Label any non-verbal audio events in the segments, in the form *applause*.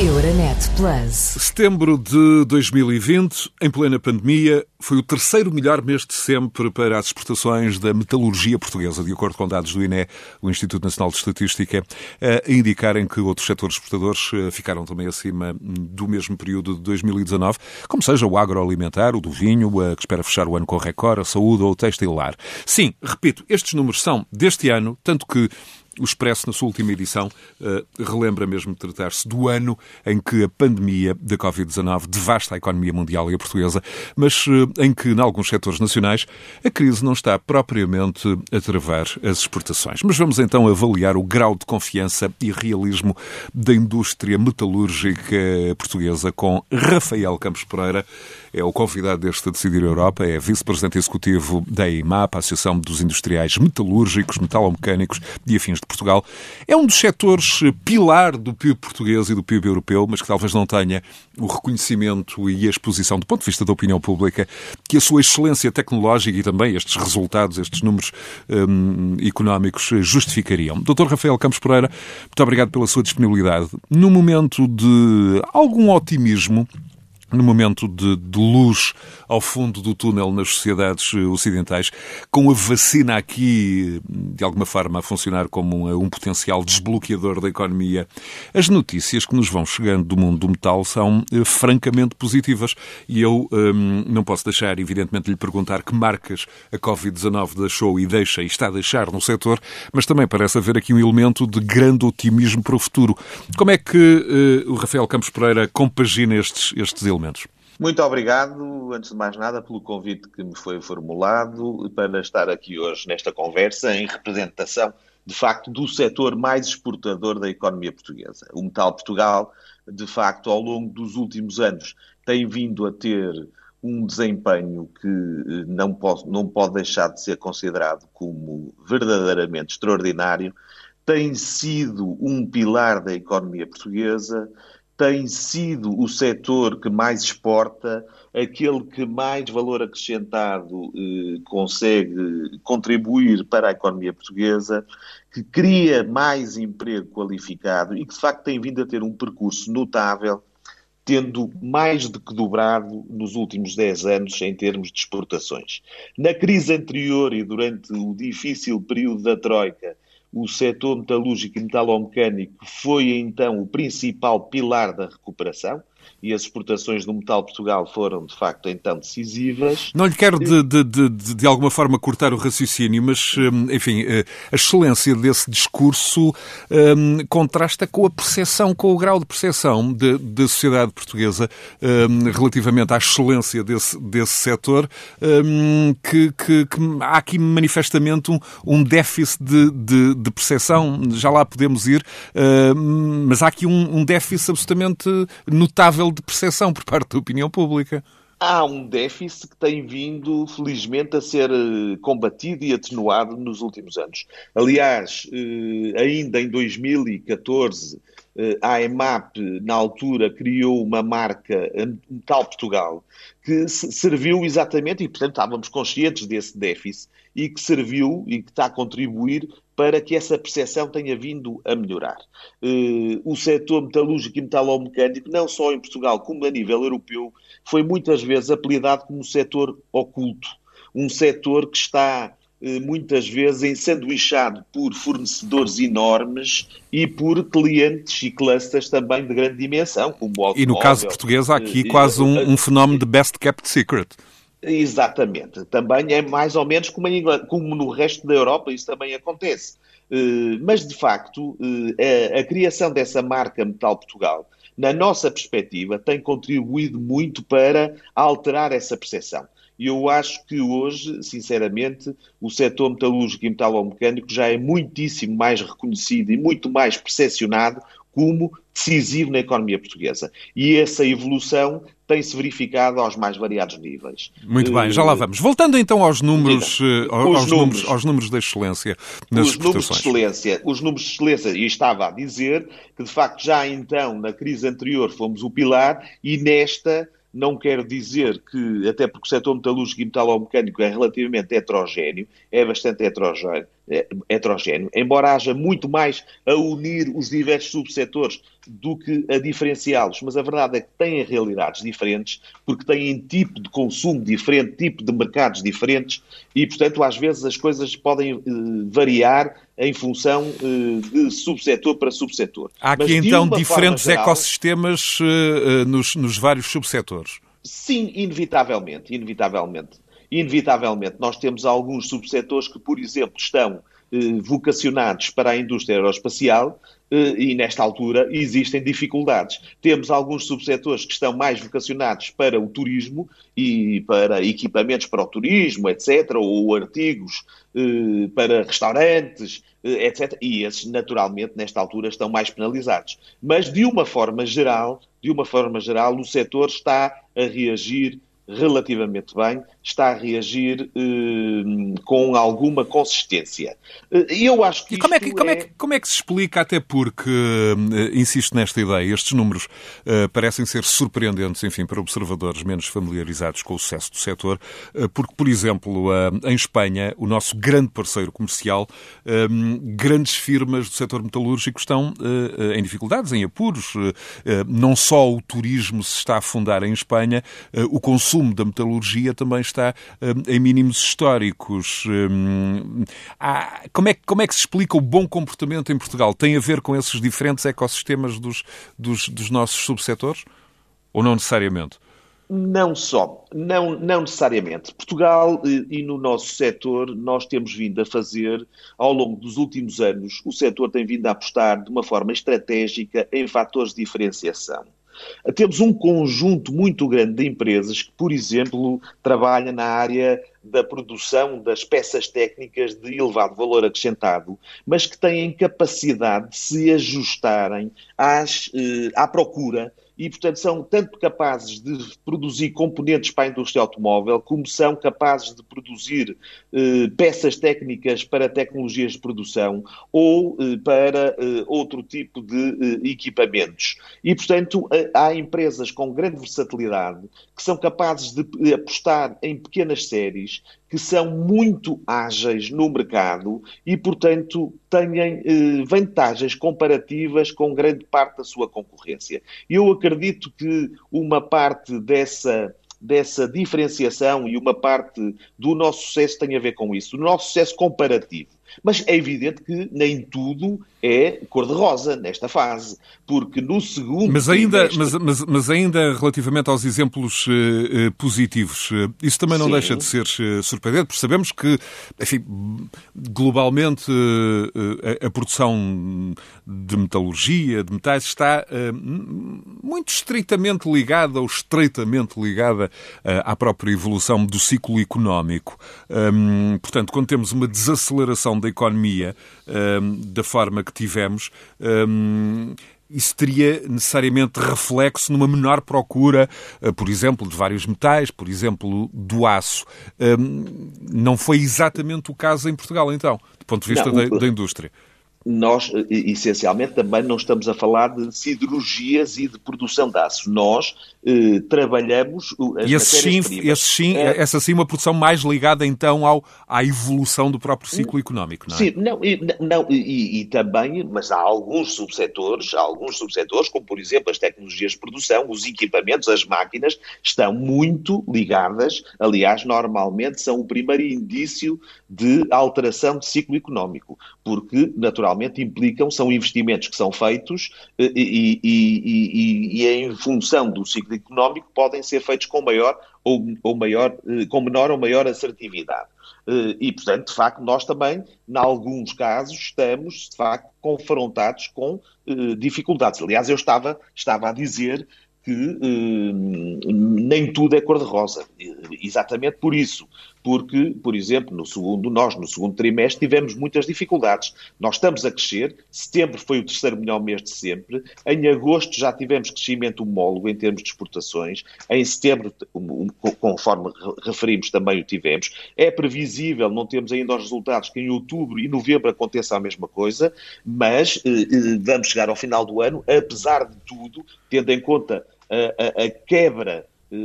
Euronet Plus. Setembro de 2020, em plena pandemia, foi o terceiro melhor mês de sempre para as exportações da metalurgia portuguesa, de acordo com dados do INE, o Instituto Nacional de Estatística, a indicarem que outros setores exportadores eh, ficaram também acima do mesmo período de 2019, como seja o agroalimentar, o do vinho, a que espera fechar o ano com recorde, a saúde ou o textilar. Sim, repito, estes números são deste ano, tanto que o Expresso, na sua última edição, eh, relembra mesmo tratar-se do ano em que a pandemia da Covid-19 devasta a economia mundial e a portuguesa, mas eh, em que, em alguns setores nacionais, a crise não está propriamente a travar as exportações. Mas vamos então avaliar o grau de confiança e realismo da indústria metalúrgica portuguesa com Rafael Campos Pereira. É o convidado deste Decidir Europa, é vice-presidente executivo da EIMAP, a Associação dos Industriais Metalúrgicos, Metalomecânicos e Afins de Portugal. É um dos setores pilar do PIB português e do PIB europeu, mas que talvez não tenha o reconhecimento e a exposição do ponto de vista da opinião pública que a sua excelência tecnológica e também estes resultados, estes números hum, económicos justificariam. Dr. Rafael Campos Pereira, muito obrigado pela sua disponibilidade. No momento de algum otimismo, no momento de, de, luz ao fundo do túnel nas sociedades eh, ocidentais, com a vacina aqui, de alguma forma, a funcionar como um, um, potencial desbloqueador da economia, as notícias que nos vão chegando do mundo do metal são eh, francamente positivas. E eu hum, não posso deixar, evidentemente, de lhe perguntar que marcas a Covid-19 deixou e deixa e está a deixar no setor, mas também parece haver aqui um elemento de grande otimismo para o futuro. Como é que uh, o Rafael Campos Pereira compagina estes, estes elementos? Muito obrigado, antes de mais nada, pelo convite que me foi formulado para estar aqui hoje nesta conversa em representação, de facto, do setor mais exportador da economia portuguesa. O Metal Portugal, de facto, ao longo dos últimos anos, tem vindo a ter um desempenho que eh, não pode, não pode deixar de ser considerado como verdadeiramente extraordinário, tem sido um pilar da economia portuguesa tem sido o setor que mais exporta, aquele que mais valor acrescentado eh, consegue contribuir para a economia portuguesa, que cria mais emprego qualificado e que de facto tem vindo a ter um percurso notável, tendo mais do que dobrado nos últimos 10 anos em termos de exportações. Na crise anterior e durante o difícil período da Troika, o setor metalúrgico e metalomecânico foi então o principal pilar da recuperação e as exportações do metal Portugal foram, de facto, então decisivas. Não lhe quero, de, de, de, de alguma forma, cortar o raciocínio, mas, hum, enfim, eh, a excelência desse discurso um, contrasta com a percepção, com o grau de percepção da sociedade portuguesa um, relativamente à excelência desse, desse setor, um, que, que, que, há aqui manifestamente um, um déficit de, de, de percepção, já lá podemos ir, mas há aqui um, um déficit absolutamente notável de percepção por parte da opinião pública. Há um déficit que tem vindo, felizmente, a ser eh, combatido e atenuado nos últimos anos. Aliás, eh, ainda em 2014, eh, a EMAP, na altura, criou uma marca Metal Portugal, que serviu exatamente, e portanto estávamos conscientes desse déficit, e que serviu e que está a contribuir para que essa percepção tenha vindo a melhorar. Uh, o setor metalúrgico e metalomecânico, não só em Portugal como a nível europeu, foi muitas vezes apelidado como setor oculto, um setor que está uh, muitas vezes ensanduichado por fornecedores enormes e por clientes e clusters também de grande dimensão, como o automóvel. E no caso português há aqui uh, quase um, um fenómeno de best kept secret. Exatamente. Também é mais ou menos como, como, no resto da Europa, isso também acontece. Uh, mas, de facto, uh, a, a, criação dessa marca Metal Portugal, na nossa perspectiva, tem contribuído muito para alterar essa percepção. E eu acho que hoje, sinceramente, o setor metalúrgico e metalomecânico já é muitíssimo mais reconhecido e muito mais percepcionado como decisivo na economia portuguesa. E essa evolução tem-se verificado aos mais variados níveis. Muito bem, já lá eh, vamos. Voltando então aos números, eh, aos, números, números, aos números da excelência nas os Números de excelência, os números de excelência, e estava a dizer que de facto já então na crise anterior fomos o pilar e nesta não quero dizer que, até porque o setor metalúrgico e metalomecânico é relativamente heterogéneo, é bastante heterogéneo, heterogéneo, embora haja muito mais a unir os diversos subsetores do que a diferenciá-los, mas a verdade é que têm realidades diferentes, porque têm tipo de consumo diferente, tipo de mercados diferentes, e, portanto, às vezes as coisas podem uh, variar em função uh, de subsetor para subsetor. Há aqui, mas, então, diferentes geral, ecossistemas uh, nos, nos vários subsetores. Sim, inevitavelmente, inevitavelmente. Inevitavelmente, nós temos alguns subsetores que, por exemplo, estão eh, vocacionados para a indústria aeroespacial eh, e, nesta altura, existem dificuldades. Temos alguns subsetores que estão mais vocacionados para o turismo e para equipamentos para o turismo, etc., ou artigos eh, para restaurantes, etc. E esses, naturalmente, nesta altura, estão mais penalizados. Mas, de uma forma geral, de uma forma geral, o setor está a reagir relativamente bem, está a reagir eh, com alguma consistência. Eh, e eu acho que. E como é que, como, é... é que, como é que se explica, até porque, uh, insisto nesta ideia, estes números parecem ser surpreendentes, enfim, para observadores menos familiarizados com o sucesso do setor, porque, por exemplo, em Espanha, o nosso grande parceiro comercial, grandes firmas do setor metalúrgico estão em dificuldades, em apuros. não só o turismo se está a afundar em Espanha, o consumo da metalurgia também está um, em mínimos históricos. Um, há, como, é, como é que se explica o bom comportamento em Portugal? Tem a ver com esses diferentes ecossistemas dos, dos, dos nossos subsetores? Ou não necessariamente? Não só, não, não necessariamente. Portugal e, e no nosso setor, nós temos vindo a fazer, ao longo dos últimos anos, o setor tem vindo a apostar de uma forma estratégica em fatores de diferenciação. Temos um conjunto muito grande de empresas que, por exemplo, trabalham na área da produção das peças técnicas de elevado valor acrescentado, mas que têm capacidade de se ajustarem às, eh, à procura e, portanto, são tanto capazes de produzir componentes para a indústria automóvel, como são capazes de produzir eh, peças técnicas para tecnologias de produção ou eh, para eh, outro tipo de eh, equipamentos. E, portanto, eh, há empresas com grande versatilidade que são capazes de apostar em pequenas séries que são muito ágeis no mercado e, portanto, têm eh, vantagens comparativas com grande parte da sua concorrência. Eu acredito que uma parte dessa dessa diferenciação e uma parte do nosso sucesso tem a ver com isso, o nosso sucesso comparativo. Mas é evidente que nem tudo é cor-de-rosa nesta fase, porque no segundo. Mas ainda, mas, mas, mas, ainda relativamente aos exemplos uh, positivos, uh, isso também não Sim. deixa de ser uh, surpreendente, porque sabemos que, enfim, globalmente a, a, produção de metalurgia, de metais, está muito estritamente ligada ou estreitamente ligada à própria evolução do ciclo económico. Um, portanto, quando temos uma desaceleração da economia um, da forma que tivemos, um, isso teria necessariamente reflexo numa menor procura, uh, por exemplo, de vários metais, por exemplo, do aço. Um, não foi exatamente o caso em Portugal, então, do ponto de vista não, da, da indústria nós, essencialmente, também não estamos a falar de siderurgias e de produção de aço. Nós eh, trabalhamos as e esse sim, esse sim, é, essa sim uma produção mais ligada, então, ao, à evolução do próprio ciclo económico, não é? Sim, não, e, não, e, e também, mas há alguns subsetores, há alguns subsetores, como, por exemplo, as tecnologias de produção, os equipamentos, as máquinas, estão muito ligadas, aliás, normalmente são o primeiro indício de alteração de ciclo económico, porque, naturalmente, naturalmente implicam, são investimentos que são feitos eh, e, e, e, e em função do ciclo económico podem ser feitos com maior ou, ou maior, eh, com menor ou maior assertividade. Eh, e, portanto, de facto, nós também, em alguns casos, estamos, de facto, confrontados com dificuldades. Aliás, eu estava, estava a dizer que eh, nem tudo é cor-de-rosa. Exatamente por isso. Porque, por exemplo, no segundo, nós no segundo trimestre tivemos muitas dificuldades. Nós estamos a crescer, setembro foi o terceiro melhor mês de sempre, em agosto já tivemos crescimento homólogo em termos de exportações, em setembro, conforme referimos, também o tivemos. É previsível, não temos ainda os resultados, que em outubro e novembro aconteça a mesma coisa, mas eh, eh vamos chegar ao final do ano, apesar de tudo, tendo em conta a, a, a quebra eh,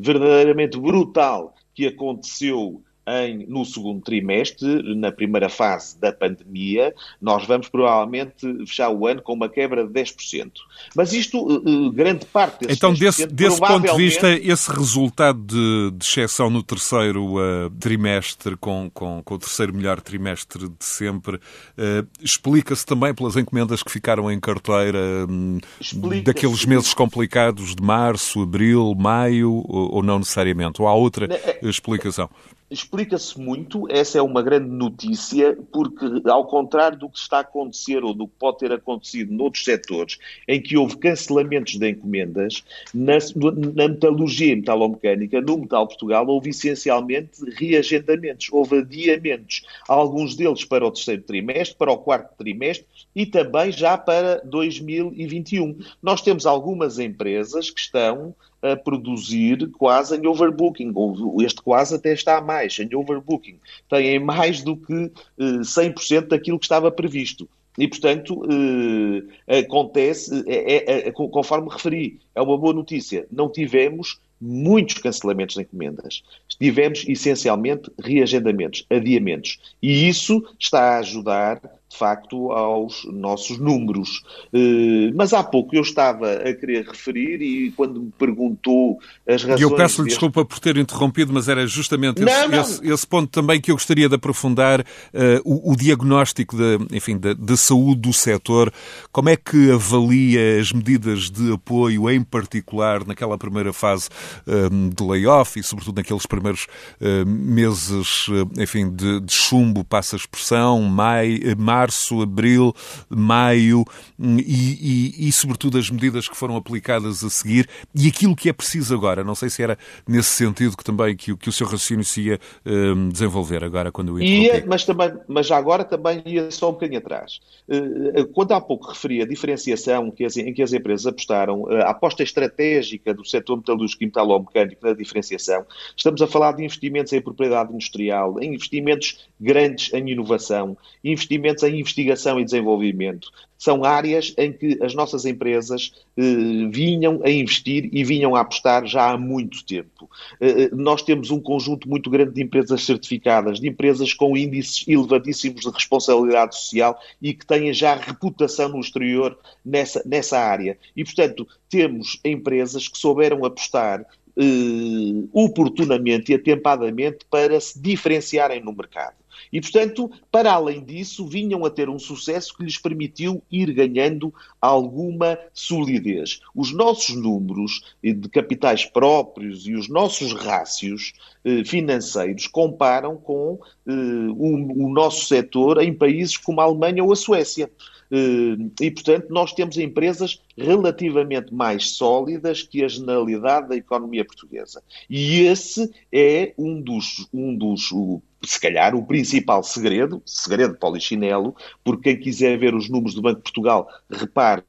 verdadeiramente brutal que aconteceu em, no segundo trimestre, na primeira fase da pandemia, nós vamos provavelmente fechar o ano com uma quebra de 10%. Mas isto, uh, grande parte desse Então, desse, desse ponto de vista, esse resultado de, de exceção no terceiro uh, trimestre, com, com, com, o terceiro melhor trimestre de sempre, uh, explica-se também pelas encomendas que ficaram em carteira um, daqueles meses complicados de março, abril, maio, ou, ou não necessariamente? Ou há outra é- explicação? Explica-se muito, essa é uma grande notícia, porque ao contrário do que está a acontecer ou do que pode ter acontecido noutros setores, em que houve cancelamentos de encomendas, na, na metalurgia e metalomecânica, no Metal Portugal, houve essencialmente reagendamentos, houve adiamentos, alguns deles para o terceiro trimestre, para o quarto trimestre e também já para 2021. Nós temos algumas empresas que estão a produzir quase em overbooking. Este quase até está a mais, em overbooking. Têm mais do que 100% eh, daquilo que estava previsto. E, portanto, eh, acontece, é, é, é, conforme referi, é uma boa notícia. Não tivemos muitos cancelamentos de encomendas. Tivemos, essencialmente, reagendamentos, adiamentos. E isso está a ajudar de facto, aos nossos números. Eh, mas há pouco eu estava a querer referir e quando me perguntou as razões... E eu peço-lhe deste... desculpa por ter interrompido, mas era justamente não, esse, não. Esse, esse, ponto também que eu gostaria de aprofundar, uh, o, o, diagnóstico de, enfim, da, de saúde do setor. Como é que avalia as medidas de apoio, em particular naquela primeira fase um, eh, de layoff e sobretudo naqueles primeiros uh, meses, enfim, de, de chumbo, passa a expressão, mai, maio, março, abril, maio hum, e, e, e, sobretudo, as medidas que foram aplicadas a seguir e aquilo que é preciso agora. Não sei se era nesse sentido que também que, que o seu raciocínio se ia um, desenvolver agora quando eu ia, mas também, mas agora também ia só um bocadinho atrás. Eh, quando há pouco referi a diferenciação que as, em que as empresas apostaram, eh, a aposta estratégica do setor metalúrgico e metalomecânico na diferenciação, estamos a falar de investimentos em propriedade industrial, em investimentos grandes em inovação, investimentos em investigação e desenvolvimento. São áreas em que as nossas empresas eh, vinham a investir e vinham a apostar já há muito tempo. Eh, eh, nós temos um conjunto muito grande de empresas certificadas, de empresas com índices elevadíssimos de responsabilidade social e que têm já reputação no exterior nessa, nessa área. E, portanto, temos empresas que souberam apostar eh, oportunamente e atempadamente para se diferenciarem no mercado. E, portanto, para além disso, vinham a ter um sucesso que lhes permitiu ir ganhando alguma solidez. Os nossos números de capitais próprios e os nossos rácios eh, financeiros comparam com eh, o, nosso setor em países como a Alemanha ou a Suécia. Eh, e, portanto, nós temos empresas relativamente mais sólidas que a generalidade da economia portuguesa. E esse é um dos, um dos se calhar, o principal segredo, segredo polichinelo, porque quem quiser ver os números do Banco de Portugal, repare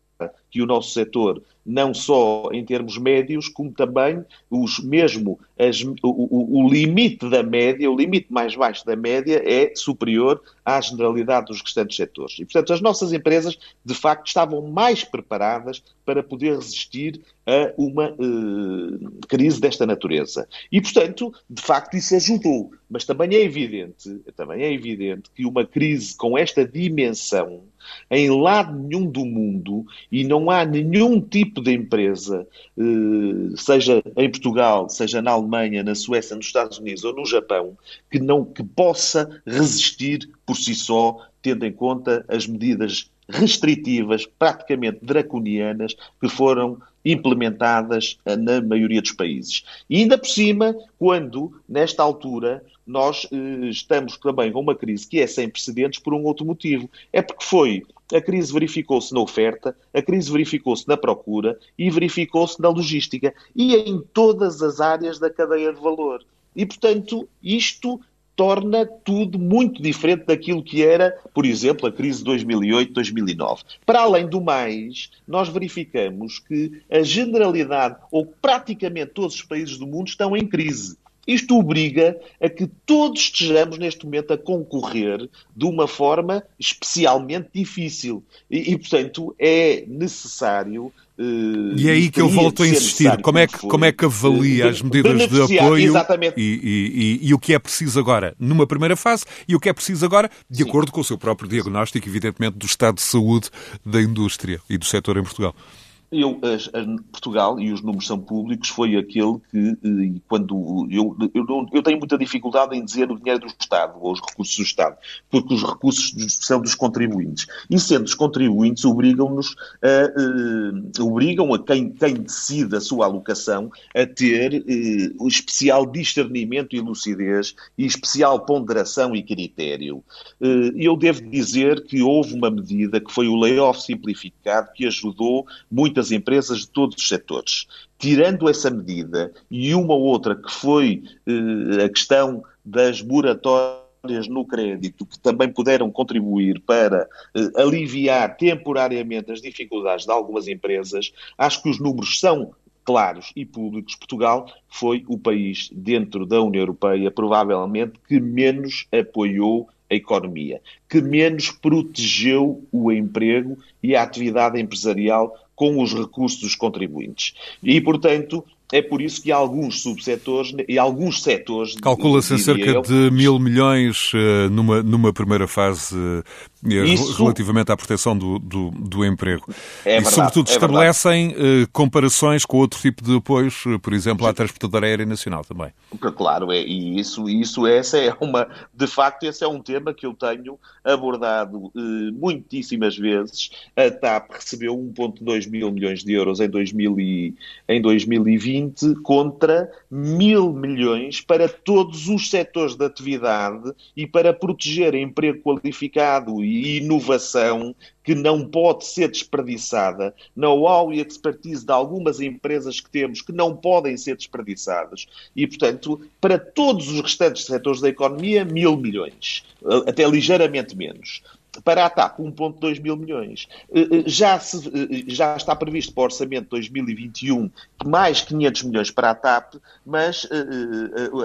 que o nosso setor não só em termos médios, como também os mesmo as, o, o, o, limite da média, o limite mais baixo da média é superior à generalidade dos restantes setores. E, portanto, as nossas empresas, de facto, estavam mais preparadas para poder resistir a uma uh, crise desta natureza. E, portanto, de facto, isso ajudou. Mas também é evidente, também é evidente que uma crise com esta dimensão em lado nenhum do mundo e não há nenhum tipo de empresa, eh, seja em Portugal, seja na Alemanha, na Suécia, nos Estados Unidos ou no Japão, que não que possa resistir por si só, tendo em conta as medidas restritivas, praticamente draconianas, que foram implementadas eh, na maioria dos países. E ainda por cima, quando, nesta altura, nós eh, estamos também com uma crise que é sem precedentes por um outro motivo. É porque foi a crise verificou-se na oferta, a crise verificou-se na procura e verificou-se na logística e em todas as áreas da cadeia de valor. E, portanto, isto torna tudo muito diferente daquilo que era, por exemplo, a crise de 2008-2009. Para além do mais, nós verificamos que a generalidade, ou praticamente todos os países do mundo, estão em crise. Isto obriga a que todos estejamos neste momento a concorrer de uma forma especialmente difícil. E, e portanto, é necessário e é aí que eu volto a insistir. Como é que, como é que avalia as medidas de apoio e, e, e, e, o que é preciso agora numa primeira fase e o que é preciso agora, de Sim. acordo com o seu próprio diagnóstico, evidentemente, do estado de saúde da indústria e do setor em Portugal? Eu, Portugal, e os números são públicos, foi aquele que, eh, quando eu, eu, eu, tenho muita dificuldade em dizer o dinheiro do Estado, ou os recursos do Estado, porque os recursos são dos contribuintes. E sendo os contribuintes, obrigam-nos a, uh, obrigam a quem, quem decide a sua alocação a ter uh, especial discernimento e lucidez e especial ponderação e critério. Eu devo dizer que houve uma medida que foi o layoff simplificado que ajudou muito muitas empresas de todos os setores. Tirando essa medida e uma outra que foi eh, a questão das moratórias no crédito, que também puderam contribuir para eh, aliviar temporariamente as dificuldades de algumas empresas, acho que os números são claros e públicos. Portugal foi o país dentro da União Europeia, provavelmente, que menos apoiou a economia, que menos protegeu o emprego e a atividade empresarial com os recursos dos contribuintes. E, portanto, é por isso que alguns subsetores e alguns setores. Calcula-se cerca eu, de mil milhões uh, numa, numa primeira fase uh, isso, relativamente à proteção do, do, do emprego. É verdade, e, sobretudo, é estabelecem uh, comparações com outro tipo de apoios, por exemplo, à transportadora aérea nacional também. Claro, é, e isso, isso essa é uma. De facto, esse é um tema que eu tenho abordado muitíssimas vezes. A TAP recebeu 1,2 mil milhões de euros em, 2000 e, em 2020 2020 contra mil milhões para todos os setores de atividade e para proteger emprego qualificado e inovação que não pode ser desperdiçada, know-how e expertise de algumas empresas que temos que não podem ser desperdiçadas. E, portanto, para todos os restantes setores da economia, mil milhões, até ligeiramente menos. Para a TAP, 1,2 mil milhões. Eh, eh, já, se, eh, já está previsto para o orçamento de 2021 mais 500 milhões para a TAP, mas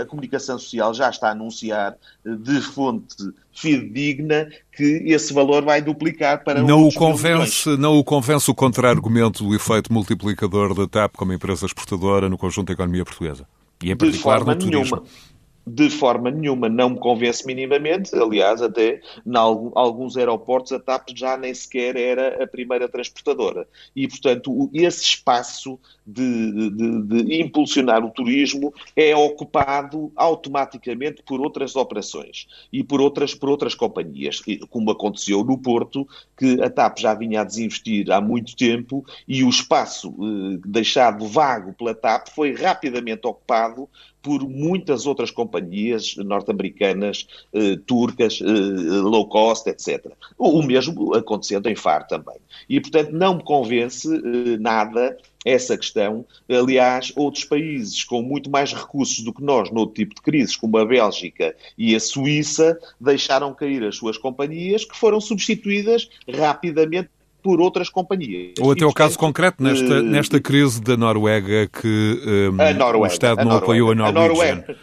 a comunicação social já está a anunciar de fonte fidedigna que esse valor vai duplicar para não o convence Não o convence o contra-argumento do efeito multiplicador da TAP como empresa exportadora no conjunto da economia portuguesa? E em particular no turismo. Nenhuma de forma nenhuma não me convence minimamente. Aliás, até em alguns aeroportos a TAP já nem sequer era a primeira transportadora. E, portanto, esse espaço de, de, de impulsionar o turismo é ocupado automaticamente por outras operações e por outras, por outras companhias, como aconteceu no Porto, que a TAP já vinha a desinvestir há muito tempo e o espaço eh, deixado vago pela TAP foi rapidamente ocupado por muitas outras companhias norte-americanas, eh, turcas, eh, low cost, etc. O, mesmo acontecendo em FAR também. E, portanto, não me convence eh, nada essa questão. Aliás, outros países com muito mais recursos do que nós, noutro tipo de crises, como a Bélgica e a Suíça, deixaram cair as suas companhias, que foram substituídas rapidamente por outras companhias. Ou até o caso concreto, nesta, uh, nesta crise da Noruega, que um, Noruega, o Estado não apoiou a Noruega. A Noruega.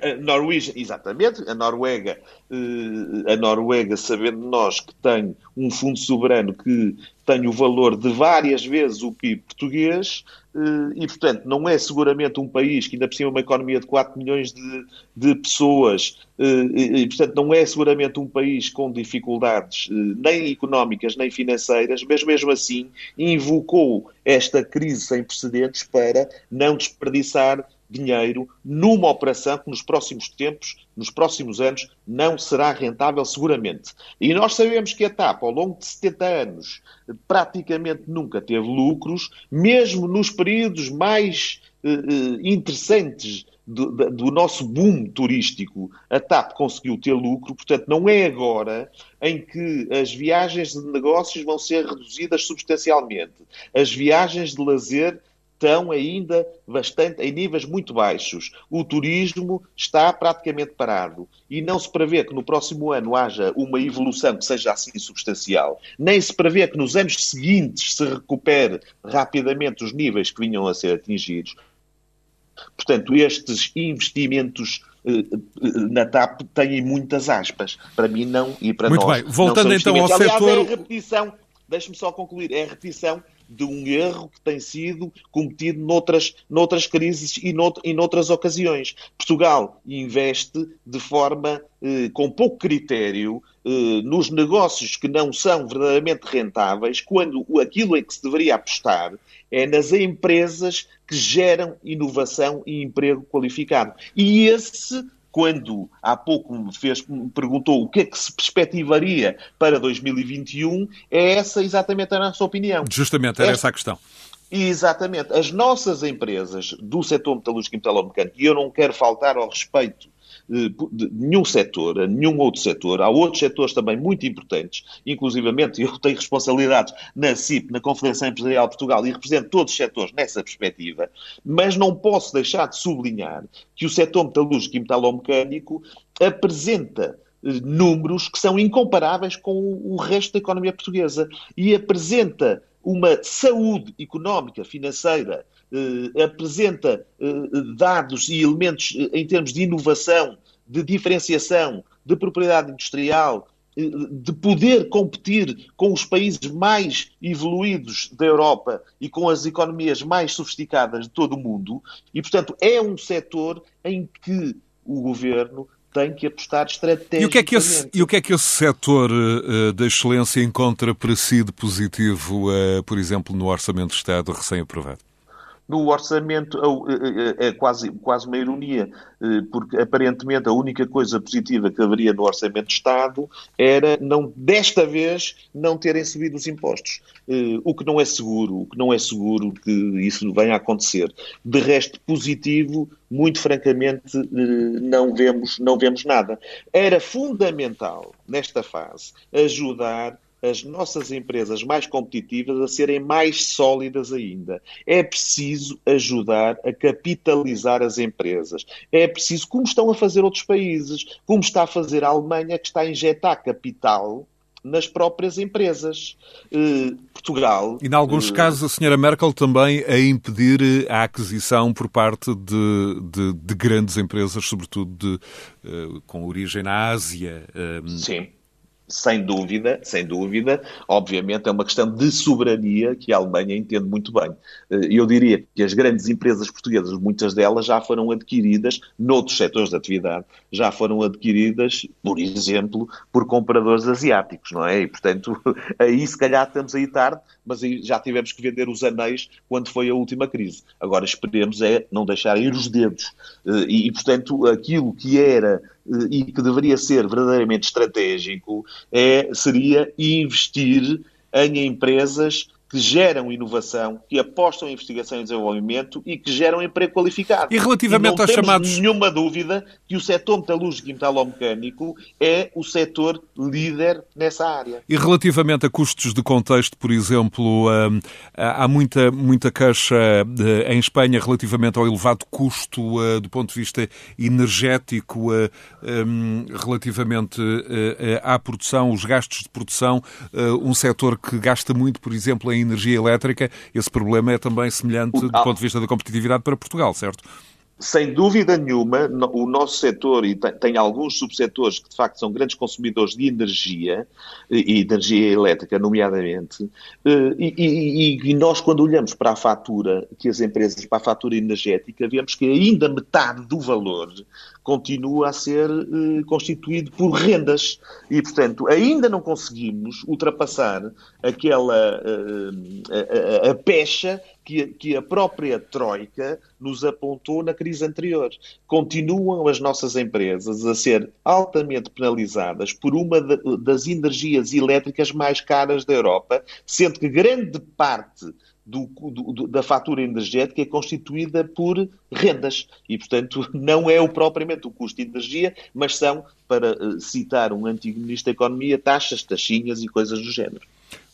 A Norwegian, exatamente, a Noruega, eh, a Noruega, sabendo nós que tem um fundo soberano que tem o valor de várias vezes o PIB português, eh, e, portanto, não é seguramente um país que ainda por cima uma economia de 4 milhões de, de pessoas, eh, e, portanto, não é seguramente um país com dificuldades nem económicas nem financeiras, mas mesmo assim invocou esta crise sem precedentes para não desperdiçar dinheiro numa operação que nos próximos tempos, nos próximos anos, não será rentável seguramente. E nós sabemos que a TAP, ao longo de 70 anos, praticamente nunca teve lucros, mesmo nos períodos mais eh, eh interessantes do, do, nosso boom turístico, a TAP conseguiu ter lucro, portanto, não é agora em que as viagens de negócios vão ser reduzidas substancialmente. As viagens de lazer estão ainda bastante em níveis muito baixos. O turismo está praticamente parado e não se prevê que no próximo ano haja uma evolução que seja assim substancial. Nem se prevê que nos anos seguintes se recupere rapidamente os níveis que vinham a ser atingidos. Portanto, estes investimentos na TAP têm muitas aspas. Para mim, não, e para Muito nós. Muito bem. Voltando então ao Aliás, setor. É a repetição, deixe-me só concluir, é a repetição de um erro que tem sido cometido noutras, noutras crises e, nout, noutras ocasiões. Portugal investe de forma eh, com pouco critério eh, nos negócios que não são verdadeiramente rentáveis, quando aquilo em que se deveria apostar é nas empresas que geram inovação e emprego qualificado. E esse quando há pouco me, fez, me perguntou o que é que se perspectivaria para 2021, é essa exatamente a nossa opinião. Justamente, era essa a questão. Exatamente. As nossas empresas do setor metalúrgico e metalomecânico, e eu não quero faltar ao respeito de nenhum setor, a nenhum outro setor. Há outros setores também muito importantes, inclusivamente eu tenho responsabilidades na CIP, na Confederação Empresarial de Portugal, e represento todos os setores nessa perspectiva, mas não posso deixar de sublinhar que o setor metalúrgico e metalomecânico apresenta eh, números que são incomparáveis com o resto da economia portuguesa e apresenta uma saúde económica, financeira, eh, apresenta eh, dados e elementos eh, em termos de inovação, de diferenciação, de propriedade industrial, eh, de poder competir com os países mais evoluídos da Europa e com as economias mais sofisticadas de todo o mundo, e, portanto, é um setor em que o governo tem que apostar estrategicamente. E o que é que esse, e o que é que esse setor uh, da excelência encontra para si de positivo, uh, por exemplo, no Orçamento de Estado recém-aprovado? No orçamento é, quase, quase uma ironia, eh, porque aparentemente a única coisa positiva que haveria no orçamento de Estado era, não, desta vez, não terem subido os impostos. Eh, o que não é seguro, o que não é seguro que isso venha a acontecer. De resto, positivo, muito francamente, eh, não vemos, não vemos nada. Era fundamental, nesta fase, ajudar as nossas empresas mais competitivas a serem mais sólidas ainda. É preciso ajudar a capitalizar as empresas. É preciso, como estão a fazer outros países, como está a fazer a Alemanha, que está a injetar capital nas próprias empresas. Uh, Portugal. E, em alguns uh, casos, a senhora Merkel também a impedir eh, a aquisição por parte de, de, de grandes empresas, sobretudo de, uh, com origem na Ásia. Sim sem dúvida, sem dúvida. Obviamente é uma questão de soberania que a Alemanha entende muito bem. Eh, eu diria que as grandes empresas portuguesas, muitas delas já foram adquiridas noutros setores de atividade, já foram adquiridas, por exemplo, por compradores asiáticos, não é? E, portanto, *laughs* aí se calhar estamos aí tarde, mas aí já tivemos que vender os anéis quando foi a última crise. Agora esperemos é não deixar ir os dedos. Eh, e, portanto, aquilo que era e que deveria ser verdadeiramente estratégico é, seria investir em empresas que geram inovação, que apostam em investigação e desenvolvimento e que geram emprego qualificado. E relativamente e não aos temos chamados. nenhuma dúvida que o setor metalúrgico e metalomecânico é o setor líder nessa área. E relativamente a custos de contexto, por exemplo, hum, há muita, muita queixa em Espanha relativamente ao elevado custo uh, do ponto de vista energético, uh, um, relativamente à produção, os gastos de produção, um setor que gasta muito, por exemplo, em energia elétrica, esse problema é também semelhante do ponto de vista da competitividade para Portugal, certo? Sem dúvida nenhuma, o nosso setor, e tem alguns subsetores que de facto são grandes consumidores de energia, e energia elétrica, nomeadamente, eh, e, e, e, nós, quando olhamos para a fatura, que as empresas, para a fatura energética, vemos que ainda metade do valor continua a ser eh, constituído por rendas. E, portanto, ainda não conseguimos ultrapassar aquela eh, a, a, a pecha que, que a própria Troika nos apontou na crise anterior. Continuam as nossas empresas a ser altamente penalizadas por uma das energias elétricas mais caras da Europa, sendo que grande parte do, do, da fatura energética é constituída por rendas e, portanto, *laughs* não é o propriamente o custo de energia, mas são, para eh, citar um antigo ministro da Economia, taxas, taxinhas e coisas do género.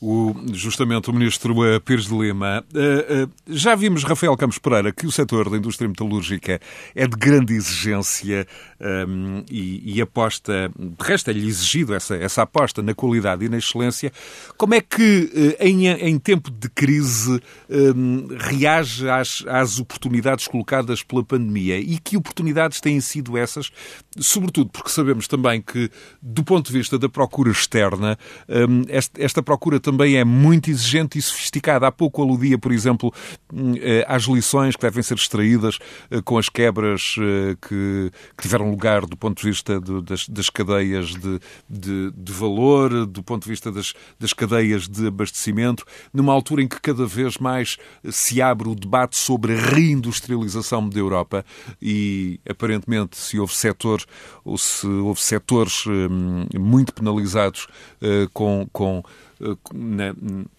O, justamente o ministro Pires de Lima. Uh, uh, já vimos, Rafael Campos Pereira, que o setor da indústria metalúrgica é de grande exigência um, e, e, aposta, de resto é-lhe exigido essa, essa aposta na qualidade e na excelência. Como é que, em, em tempo de crise, um, reage às, às oportunidades colocadas pela pandemia? E que oportunidades têm sido essas? Sobretudo porque sabemos também que, do ponto de vista da procura externa, um, esta, esta procura também é muito exigente e sofisticada. Há pouco aludia, por exemplo, hum, eh, às lições que devem ser extraídas eh, com as quebras eh, que, tiveram lugar do ponto de vista das, cadeias de, de, de, valor, do ponto de vista das, das cadeias de abastecimento, numa altura em que cada vez mais se abre o debate sobre a reindustrialização da Europa e aparentemente se houve setor ou se houve setores hum, muito penalizados com, com eh,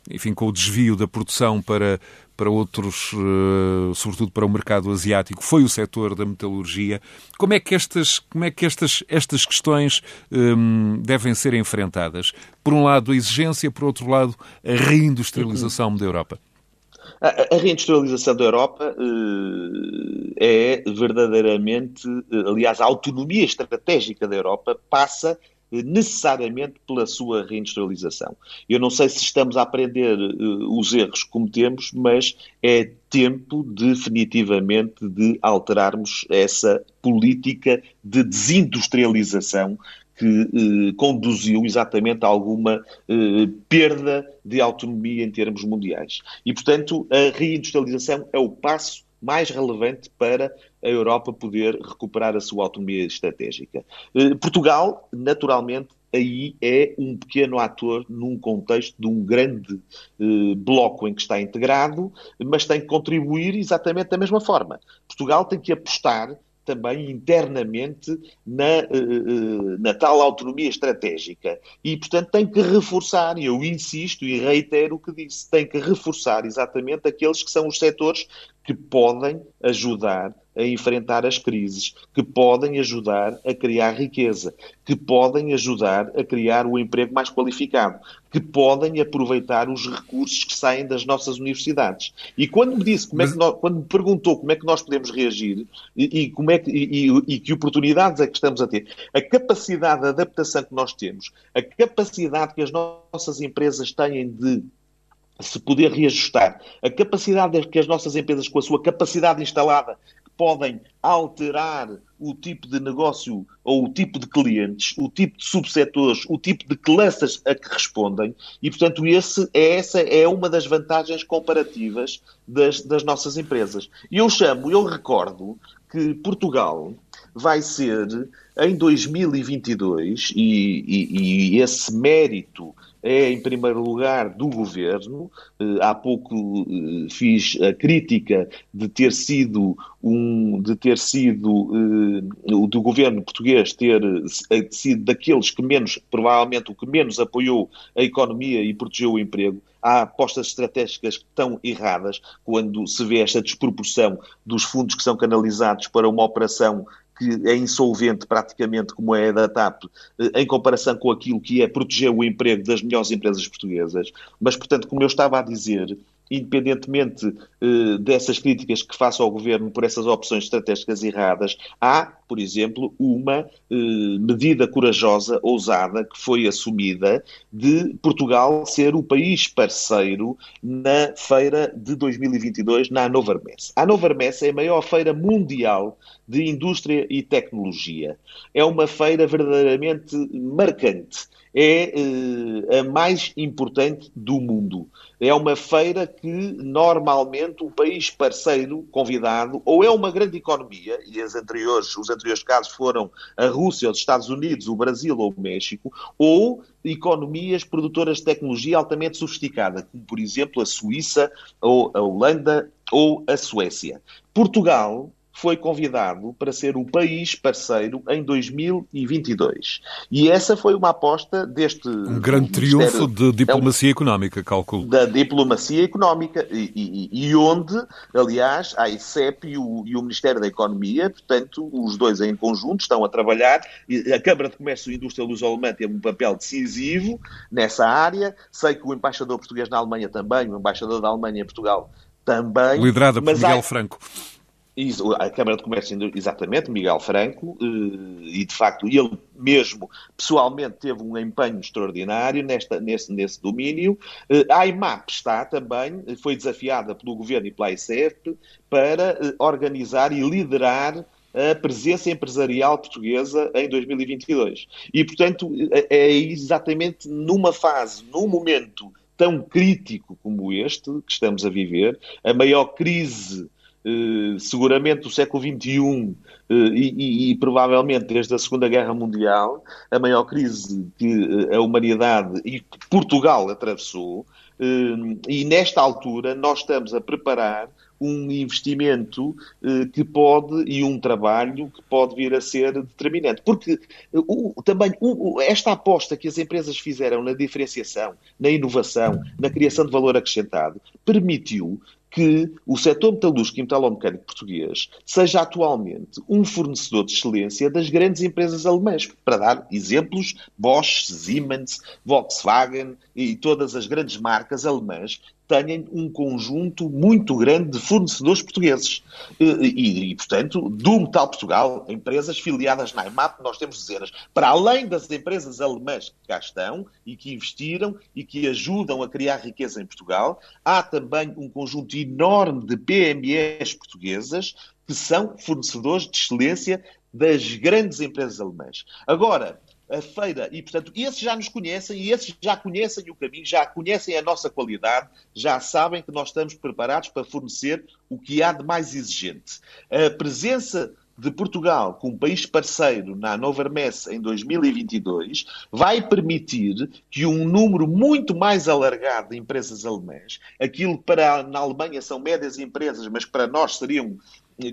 enfim, com o desvio da produção para, para outros, eh, sobretudo para o mercado asiático, foi o setor da metalurgia. Como é que estas, como é que estas, estas questões um, devem ser enfrentadas? Por um lado, a exigência, por outro lado, a reindustrialização da Europa. A, reindustrialização da Europa uh, é verdadeiramente, aliás, a autonomia estratégica da Europa passa necessariamente pela sua reindustrialização. Eu não sei se estamos a aprender uh, os erros que cometemos, mas é tempo definitivamente de alterarmos essa política de desindustrialização que eh, conduziu exatamente a alguma eh, perda de autonomia em termos mundiais. E, portanto, a reindustrialização é o passo mais relevante para a Europa poder recuperar a sua autonomia estratégica. Eh, Portugal, naturalmente, aí é um pequeno ator num contexto de um grande eh, bloco em que está integrado, mas tem que contribuir exatamente da mesma forma. Portugal tem que apostar também internamente na, eh, eh, na tal autonomia estratégica. E, portanto, tem que reforçar, e eu insisto e reitero o que disse, tem que reforçar exatamente aqueles que são os setores que podem ajudar a enfrentar as crises, que podem ajudar a criar riqueza, que podem ajudar a criar o emprego mais qualificado, que podem aproveitar os recursos que saem das nossas universidades. E quando me disse, como é que nós, quando me perguntou como é que nós podemos reagir e, e como é que, e, e que oportunidades é que estamos a ter, a capacidade de adaptação que nós temos, a capacidade que as nossas empresas têm de se poder reajustar, a capacidade que as nossas empresas, com a sua capacidade instalada, podem alterar o tipo de negócio ou o tipo de clientes, o tipo de subsetores, o tipo de classes a que respondem e, portanto, esse, é, essa é uma das vantagens comparativas das, das nossas empresas. E eu chamo, eu recordo que Portugal vai ser em 2022 e, e, e esse mérito é, em primeiro lugar, do governo. Eh, há pouco eh, fiz a crítica de ter sido um, de ter sido uh, do governo português ter sido daqueles que menos, provavelmente o que menos apoiou a economia e protegeu o emprego. Há apostas estratégicas que estão erradas quando se vê esta desproporção dos fundos que são canalizados para uma operação que é insolvente praticamente como é a da TAP, eh, em comparação com aquilo que é proteger o emprego das melhores empresas portuguesas. Mas, portanto, como eu estava a dizer, independentemente uh, dessas críticas que faço ao governo por essas opções estratégicas erradas, há, por exemplo, uma uh, medida corajosa, ousada, que foi assumida de Portugal ser o país parceiro na feira de 2022 na Hannover. A Hannover é a maior feira mundial de indústria e tecnologia. É uma feira verdadeiramente marcante é eh, a mais importante do mundo. É uma feira que normalmente o país parceiro convidado ou é uma grande economia, e as anteriores, os anteriores casos foram a Rússia, os Estados Unidos, o Brasil ou o México, ou economias produtoras de tecnologia altamente sofisticada, como por exemplo a Suíça ou a Holanda ou a Suécia. Portugal foi convidado para ser o país parceiro em 2022. E essa foi uma aposta deste. Um grande triunfo de diplomacia é um, económica, calculo. Da diplomacia económica, e, e, e onde, aliás, a ICEP e o, e o, Ministério da Economia, portanto, os dois em conjunto estão a trabalhar. A Câmara de Comércio e Indústria Luso-Alemã teve um papel decisivo nessa área. Sei que o embaixador português na Alemanha também, o embaixador da Alemanha em Portugal também. Liderada por Miguel há... Franco. A Câmara de Comércio, exatamente, Miguel Franco, eh, e de facto ele mesmo pessoalmente teve um empenho extraordinário nesta, nesse, nesse domínio. Eh, a IMAP está também, foi desafiada pelo Governo e pela ICEF para eh, organizar e liderar a presença empresarial portuguesa em 2022. E, portanto, é exatamente numa fase, num momento tão crítico como este que estamos a viver, a maior crise seguramente do século XXI eh, e, e, e, provavelmente desde a Segunda Guerra Mundial, a maior crise que eh, a humanidade e Portugal atravessou, e nesta altura nós estamos a preparar um investimento que pode e um trabalho que pode vir a ser determinante. Porque o, também o, esta aposta que as empresas fizeram na diferenciação, na inovação, na criação de valor acrescentado, permitiu que o setor metalúrgico e metalomecânico português seja atualmente um fornecedor de excelência das grandes empresas alemãs. Para dar exemplos, Bosch, Siemens, Volkswagen e todas as grandes marcas alemãs têm um conjunto muito grande de fornecedores portugueses. E, e, e, portanto, do Metal Portugal, empresas filiadas na IMAP, nós temos dezenas. Para além das empresas alemãs que cá estão e que investiram e que ajudam a criar riqueza em Portugal, há também um conjunto enorme de PMEs portuguesas que são fornecedores de excelência das grandes empresas alemãs. Agora, a feira. E, portanto, esses já nos conhecem e esses já conhecem o caminho, já conhecem a nossa qualidade, já sabem que nós estamos preparados para fornecer o que há de mais exigente. A presença de Portugal como país parceiro na Nova em 2022 vai permitir que um número muito mais alargado de empresas alemãs, aquilo para na Alemanha são médias empresas, mas para nós seriam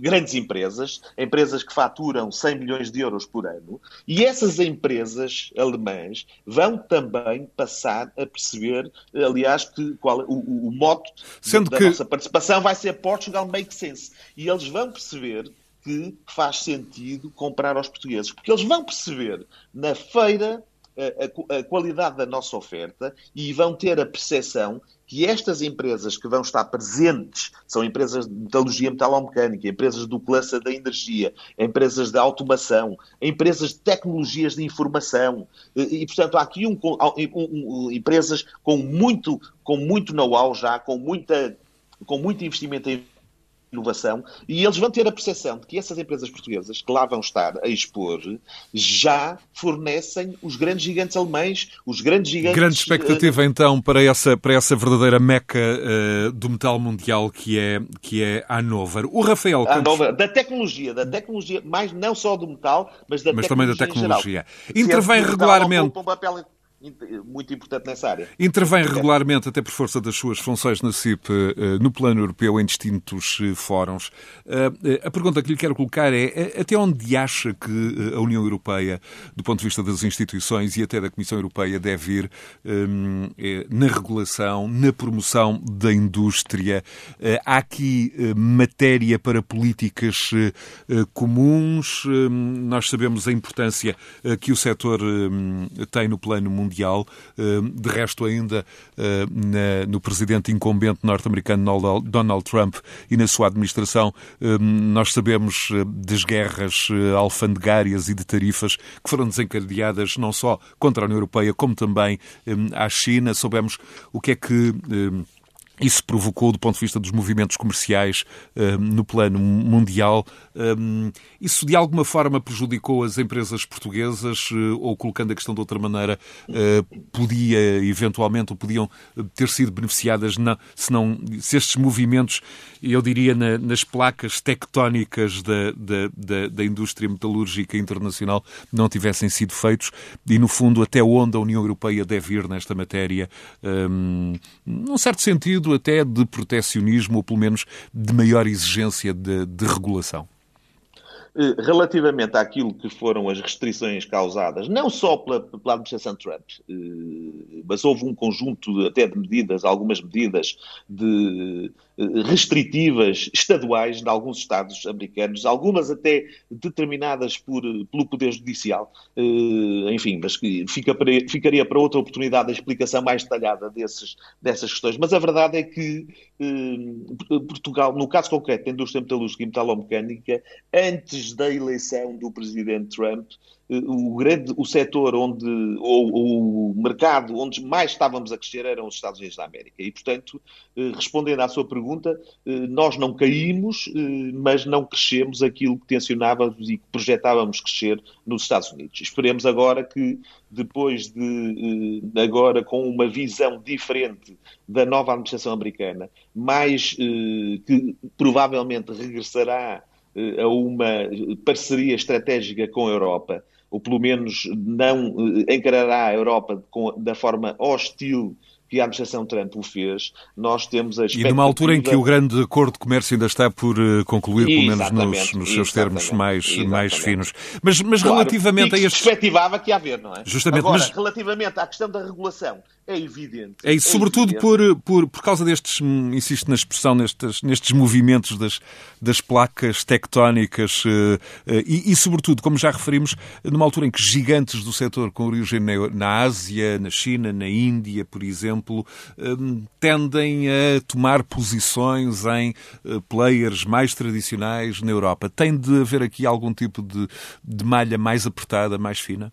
grandes empresas, empresas que faturam 100 milhões de euros por ano, e essas empresas alemãs vão também passar a perceber, aliás, que qual, o, o moto Sendo da que... nossa participação vai ser Portugal Make Sense. E eles vão perceber que faz sentido comprar aos portugueses, porque eles vão perceber na feira a, a, qualidade da nossa oferta e vão ter a percepção que estas empresas que vão estar presentes são empresas de metalurgia metalomecânica, empresas do cluster da energia, empresas de automação, empresas de tecnologias de informação e, portanto, há aqui um, um, um, empresas com muito, com muito know-how já, com, muita, com muito investimento em inovação, e eles vão ter a percepção de que essas empresas portuguesas que lá vão estar a expor já fornecem os grandes gigantes alemães, os grandes gigantes... Grande expectativa, uh... então, para essa, para essa verdadeira meca uh, do metal mundial que é, que é a Hannover. O Rafael Hannover, da tecnologia, da tecnologia, mais não só do metal, mas da mas tecnologia também da tecnologia. Intervém regularmente... Um papel muito importante nessa área. Intervém regularmente, até por força das suas funções na CIP, eh, no plano europeu, em distintos eh, fóruns. Eh, a pergunta que lhe quero colocar é até onde acha que a União Europeia, do ponto de vista das instituições e até da Comissão Europeia, deve ir na regulação, na promoção da indústria? Há aqui matéria para políticas comuns? Nós sabemos a importância que o setor tem no plano mundial mundial. Eh, de resto, ainda eh, no presidente incumbente norte-americano Donald Trump e na sua administração, eh, nós sabemos das guerras alfandegárias e de tarifas que foram desencadeadas não só contra a União Europeia, como também à China. Soubemos o que é que isso provocou, do ponto de vista dos movimentos comerciais uh, no plano mundial, um, isso de alguma forma prejudicou as empresas portuguesas uh, ou, colocando a questão de outra maneira, uh, podia eventualmente ou podiam ter sido beneficiadas se, não, se estes movimentos, eu diria, na, nas placas tectónicas da, da, da, da indústria metalúrgica internacional não tivessem sido feitos e, no fundo, até onde a União Europeia deve ir nesta matéria, um, num certo sentido, até de protecionismo ou pelo menos de maior exigência de, de regulação? eh, relativamente àquilo que foram as restrições causadas, não só pela, pela administração Trump, eh, mas houve um conjunto até de medidas, algumas medidas de restritivas estaduais de alguns estados americanos, algumas até determinadas por, pelo Poder Judicial, enfim, mas fica para, ficaria para outra oportunidade a explicação mais detalhada desses, dessas questões. Mas a verdade é que Portugal, no caso concreto da indústria metalúrgica e metalomecânica, antes da eleição do presidente Trump, eh, o grande o setor onde ou, o mercado onde mais estávamos a crescer eram os Estados Unidos da América. E portanto eh, respondendo à sua pergunta eh, nós não caímos mas não crescemos aquilo que tensionávamos e que projetávamos crescer nos Estados Unidos. Esperemos agora que depois de agora com uma visão diferente da nova administração americana mais que provavelmente regressará eh, a uma parceria estratégica com a Europa, ou pelo menos não eh, encarará a Europa com, da forma hostil que a administração Trump o fez, nós temos a expectativa... E numa altura em que o grande acordo de comércio ainda está por uh, concluir, pelo menos nos, nos seus termos mais, mais finos. Mas, mas claro, relativamente a este... perspectivava que ia haver, não é? Justamente, Agora, mas... relativamente à questão da regulação, é evidente. É isso, é sobretudo evidente. Por, por, por causa destes, hum, insisto na expressão, nestes, nestes movimentos das, das placas tectónicas uh, uh, e, e, sobretudo, como já referimos, numa altura em que gigantes do setor com origem na, na Ásia, na China, na Índia, por exemplo, um, tendem a tomar posições em uh, players mais tradicionais na Europa. Tem de haver aqui algum tipo de, de malha mais apertada, mais fina?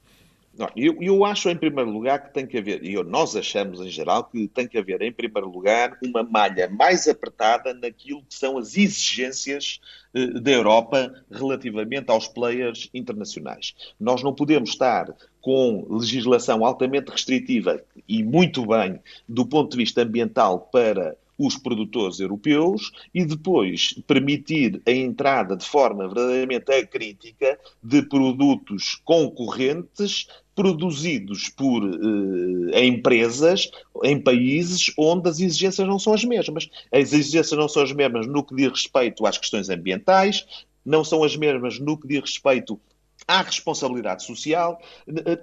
Eu, eu, acho, em primeiro lugar, que tem que haver, e nós achamos em geral que tem que haver, em primeiro lugar, uma malha mais apertada naquilo que são as exigências eh, da Europa relativamente aos players internacionais. Nós não podemos estar com legislação altamente restritiva e muito bem do ponto de vista ambiental para os produtores europeus e depois permitir a entrada de forma verdadeiramente acrítica de produtos concorrentes produzidos por uh, empresas em países onde as exigências não são as mesmas. As exigências não são as mesmas no que diz respeito às questões ambientais, não são as mesmas no que diz respeito à responsabilidade social,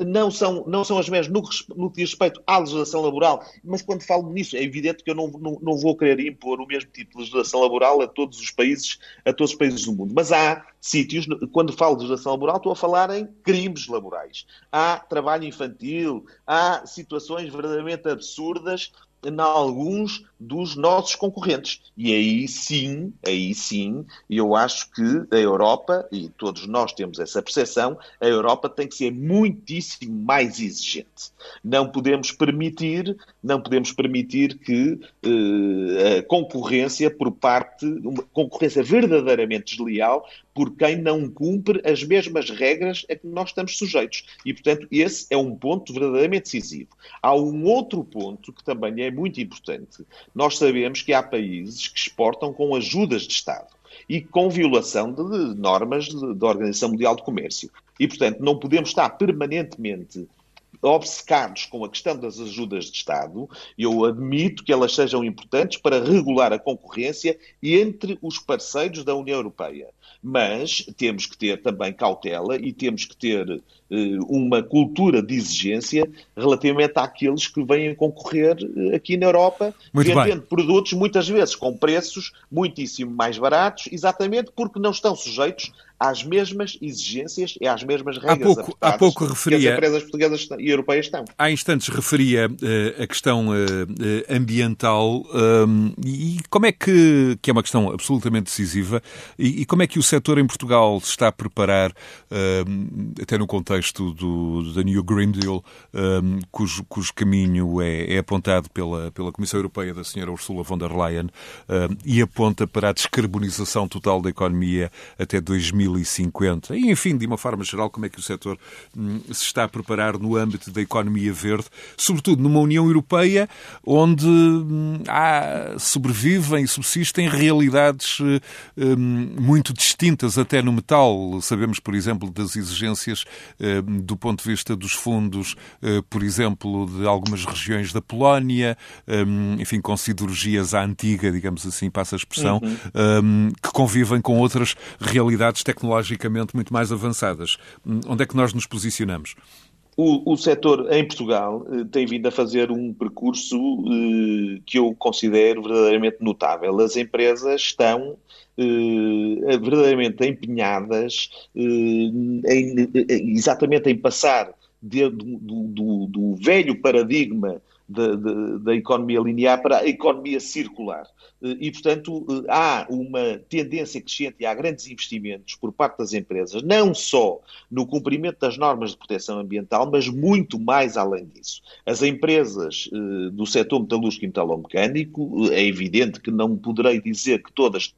não são, não são as mesmas no, no que diz respeito à legislação laboral, mas quando falo nisso, é evidente que eu não, não, não, vou querer impor o mesmo tipo de legislação laboral a todos os países, a todos os países do mundo. Mas há sítios, quando falo de legislação laboral, estou a falar em crimes laborais. Há trabalho infantil, há situações verdadeiramente absurdas em alguns dos nossos concorrentes. E aí sim, aí sim, eu acho que a Europa, e todos nós temos essa percepção, a Europa tem que ser muitíssimo mais exigente. Não podemos permitir, não podemos permitir que uh, a concorrência por parte, uma concorrência verdadeiramente desleal, por quem não cumpre as mesmas regras a que nós estamos sujeitos. E, portanto, esse é um ponto verdadeiramente decisivo. Há um outro ponto que também é muito importante. Nós sabemos que há países que exportam com ajudas de Estado e com violação de normas da Organização Mundial de Comércio. E, portanto, não podemos estar permanentemente obcecados com a questão das ajudas de Estado. Eu admito que elas sejam importantes para regular a concorrência entre os parceiros da União Europeia mas temos que ter também cautela e temos que ter uma cultura de exigência relativamente àqueles que vêm concorrer eh, aqui na Europa, Muito vendendo bem. produtos muitas vezes com preços muitíssimo mais baratos, exatamente porque não estão sujeitos às mesmas exigências e às mesmas regras há pouco, há pouco referia, que as empresas portuguesas e europeias estão. Há instantes referia uh, a questão uh, ambiental um, e como é que, que é uma questão absolutamente decisiva, e, e como é que o setor em Portugal se está a preparar, uh, até no contexto do, da New Green Deal, cujo, cujo caminho é, é, apontado pela, pela Comissão Europeia da senhora Ursula von der Leyen e aponta para a descarbonização total da economia até 2000 2050. E, enfim, de uma forma geral, como é que o setor hum, se está a preparar no âmbito da economia verde, sobretudo numa União Europeia onde há, sobrevivem subsistem realidades muito distintas até no metal. Sabemos, por exemplo, das exigências do ponto de vista dos fundos, por exemplo, de algumas regiões da Polónia, enfim, com siderurgias à antiga, digamos assim, passa a expressão, uhum. que convivem com outras realidades tecnologicamente muito mais avançadas. Onde é que nós nos posicionamos? O, o setor em Portugal eh, tem vindo a fazer um percurso eh, que eu considero verdadeiramente notável. As empresas estão eh, verdadeiramente empenhadas em, exatamente em passar de, do, do, do velho paradigma da, da, da, economia linear para a economia circular. Eh, e, portanto, eh, há uma tendência crescente e há grandes investimentos por parte das empresas, não só no cumprimento das normas de proteção ambiental, mas muito mais além disso. As empresas eh, do setor metalúrgico e metalomecânico, é evidente que não poderei dizer que todas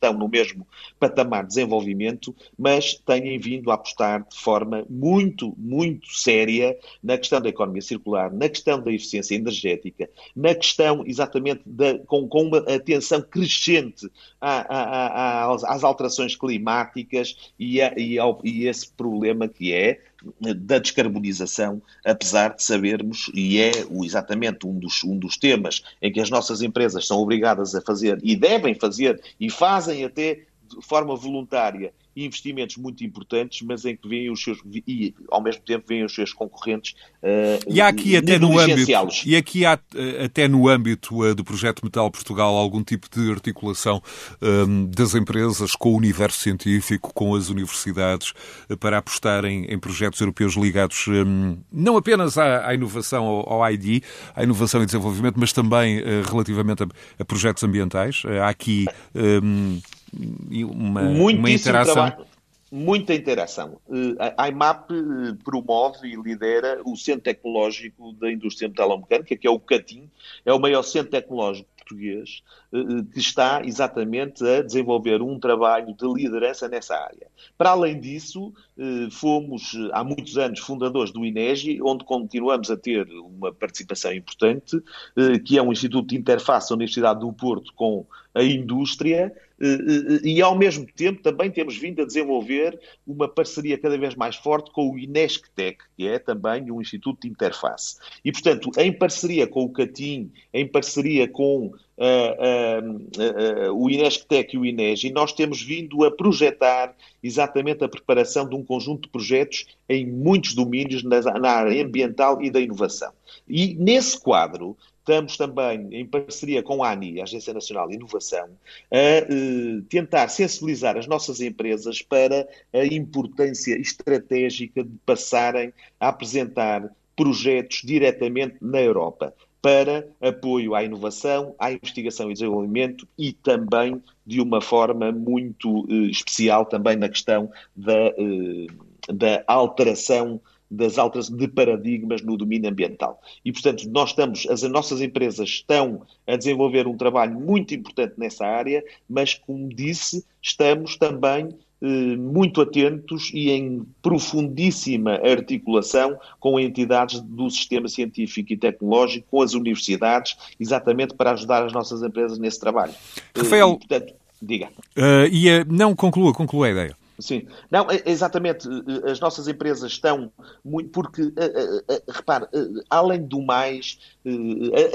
estão no mesmo patamar de desenvolvimento, mas têm vindo a apostar de forma muito, muito séria na questão da economia circular, na questão da eficiência energética, na questão exatamente da, com, com uma atenção crescente à, à, às alterações climáticas e, e, ao, e esse problema que é da descarbonização, apesar de sabermos, e é exatamente um dos, um dos temas em que as nossas empresas são obrigadas a fazer e devem fazer e fazem até de forma voluntária investimentos muito importantes, mas em que vêm os seus e ao mesmo tempo vêm os seus concorrentes uh, e há aqui até no âmbito e aqui há eh, até no âmbito uh, do projeto Metal Portugal algum tipo de articulação um, das empresas com o universo científico, com as universidades uh, para apostarem em projetos europeus ligados um, não apenas à, à inovação ao, ao, ID, à inovação e desenvolvimento, mas também relativamente a, a, projetos ambientais. há aqui um, uma, uma interação. Trabalho, muita interação. Eh, a IMAP eh, promove e lidera o Centro Tecnológico da Indústria Metalomecânica, que é o CATIM, é o maior centro tecnológico português eh, que está exatamente a desenvolver um trabalho de liderança nessa área. Para além disso, fomos há muitos anos fundadores do INEGI, onde continuamos a ter uma participação importante, que é um instituto de interface da Universidade do Porto com a indústria, e ao mesmo tempo também temos vindo a desenvolver uma parceria cada vez mais forte com o INESCTEC, que é também um instituto de interface. E, portanto, em parceria com o CATIM, em parceria com uh, uh, uh, o INESCTEC e o INEGI, nós temos vindo a projetar exatamente a preparação de um conjunto de projetos em muitos domínios na, na área ambiental e da inovação. E nesse quadro, Estamos também, em parceria com a ANI, a Agência Nacional de Inovação, a eh, tentar sensibilizar as nossas empresas para a importância estratégica de passarem a apresentar projetos diretamente na Europa para apoio à inovação, à investigação e desenvolvimento e também de uma forma muito eh, especial também na questão da, eh, da alteração das alterações de paradigmas no domínio ambiental. E, portanto, nós estamos, as nossas empresas estão a desenvolver um trabalho muito importante nessa área, mas, como disse, estamos também eh, muito atentos e em profundíssima articulação com entidades do sistema científico e tecnológico, com as universidades, exatamente para ajudar as nossas empresas nesse trabalho. Rafael, e, portanto, diga. Uh, e, uh, não, conclua, conclua a ideia. Sim. Não, é, exatamente. As nossas empresas estão muito. Porque, eh, eh, eh, repare, além do mais,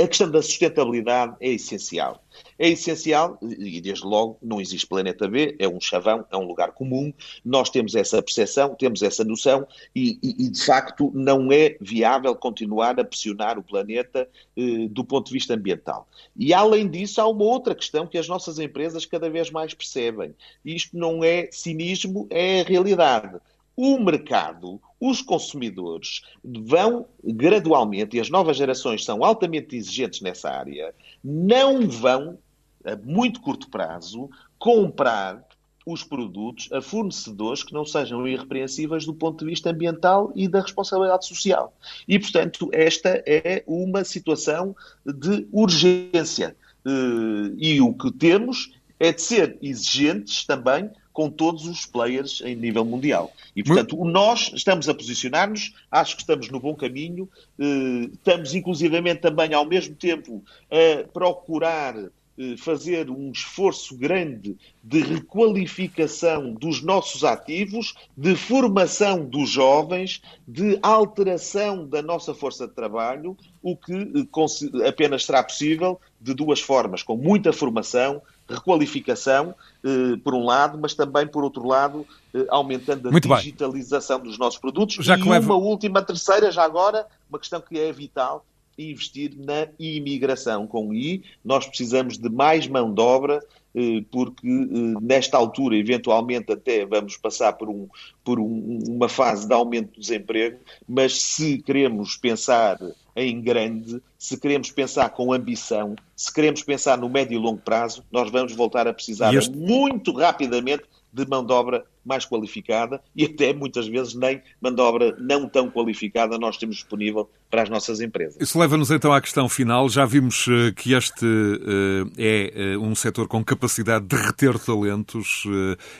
a questão da sustentabilidade é essencial é essencial e, desde logo, não existe planeta B, é um chavão, é um lugar comum. Nós temos essa percepção, temos essa noção e, e, e de facto, não é viável continuar a pressionar o planeta eh, do ponto de vista ambiental. E, além disso, há uma outra questão que as nossas empresas cada vez mais percebem. Isto não é cinismo, é realidade o mercado, os consumidores vão gradualmente, e as novas gerações são altamente exigentes nessa área, não vão, a muito curto prazo, comprar os produtos a fornecedores que não sejam irrepreensíveis do ponto de vista ambiental e da responsabilidade social. E, portanto, esta é uma situação de urgência. Eh, e o que temos é de ser exigentes também com todos os players em nível mundial. E, portanto, nós estamos a posicionar-nos, acho que estamos no bom caminho, eh, estamos inclusivamente também, ao mesmo tempo, a procurar eh, fazer um esforço grande de requalificação dos nossos ativos, de formação dos jovens, de alteração da nossa força de trabalho, o que eh, apenas será possível de duas formas: com muita formação, requalificação, eh, por um lado, mas também, por outro lado, aumentando a Muito digitalização bem. dos nossos produtos. Já e uma última, terceira, já agora, uma questão que é vital, investir na imigração. Com I, nós precisamos de mais mão de obra, eh, porque eh, nesta altura, eventualmente, até vamos passar por, um, por um, uma fase de aumento do desemprego, mas se queremos pensar em grande, se queremos pensar com ambição, se queremos pensar no médio e longo prazo, nós vamos voltar a precisar este... muito rapidamente de mão de obra mais qualificada e até muitas vezes nem mão de obra não tão qualificada nós temos disponível para as nossas empresas. Isso leva-nos então à questão final. Já vimos eh, que este eh, é eh, um setor com capacidade de reter talentos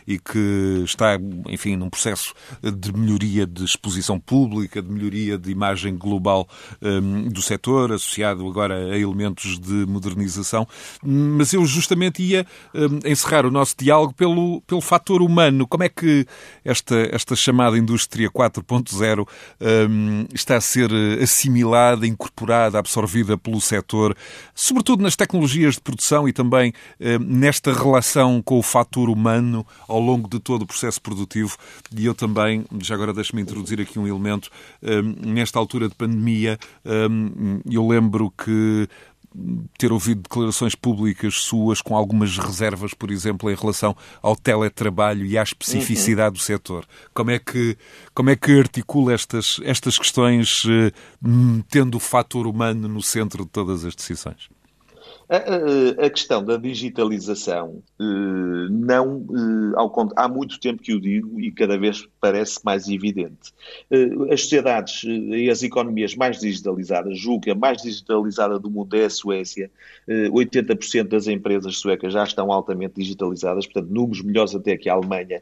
e que está, enfim, num processo de melhoria de exposição pública, de melhoria de imagem global do setor, associado agora a elementos de modernização. Mas eu justamente ia encerrar o nosso diálogo pelo, pelo fator humano. Como é que esta, esta chamada indústria 4.0 está a ser assimilada, incorporada, absorvida pelo setor, sobretudo nas tecnologias de produção e também eh, nesta relação com o fator humano ao longo de todo o processo produtivo. E eu também, já agora deixe-me introduzir aqui um elemento, eh, nesta altura de pandemia, eh, eu lembro que ter ouvido declarações públicas suas com algumas reservas, por exemplo, em relação ao teletrabalho e à especificidade uhum. do setor. Como é que, como é que articula estas, estas questões, eh, tendo o fator humano no centro de todas as decisões? A, a, questão da digitalização, eh, não, eh, ao, há muito tempo que o digo e cada vez parece mais evidente. Eh, as sociedades e as economias mais digitalizadas, julgo a mais digitalizada do mundo é a Suécia, 80% das empresas suecas já estão altamente digitalizadas, portanto, números melhores até que a Alemanha.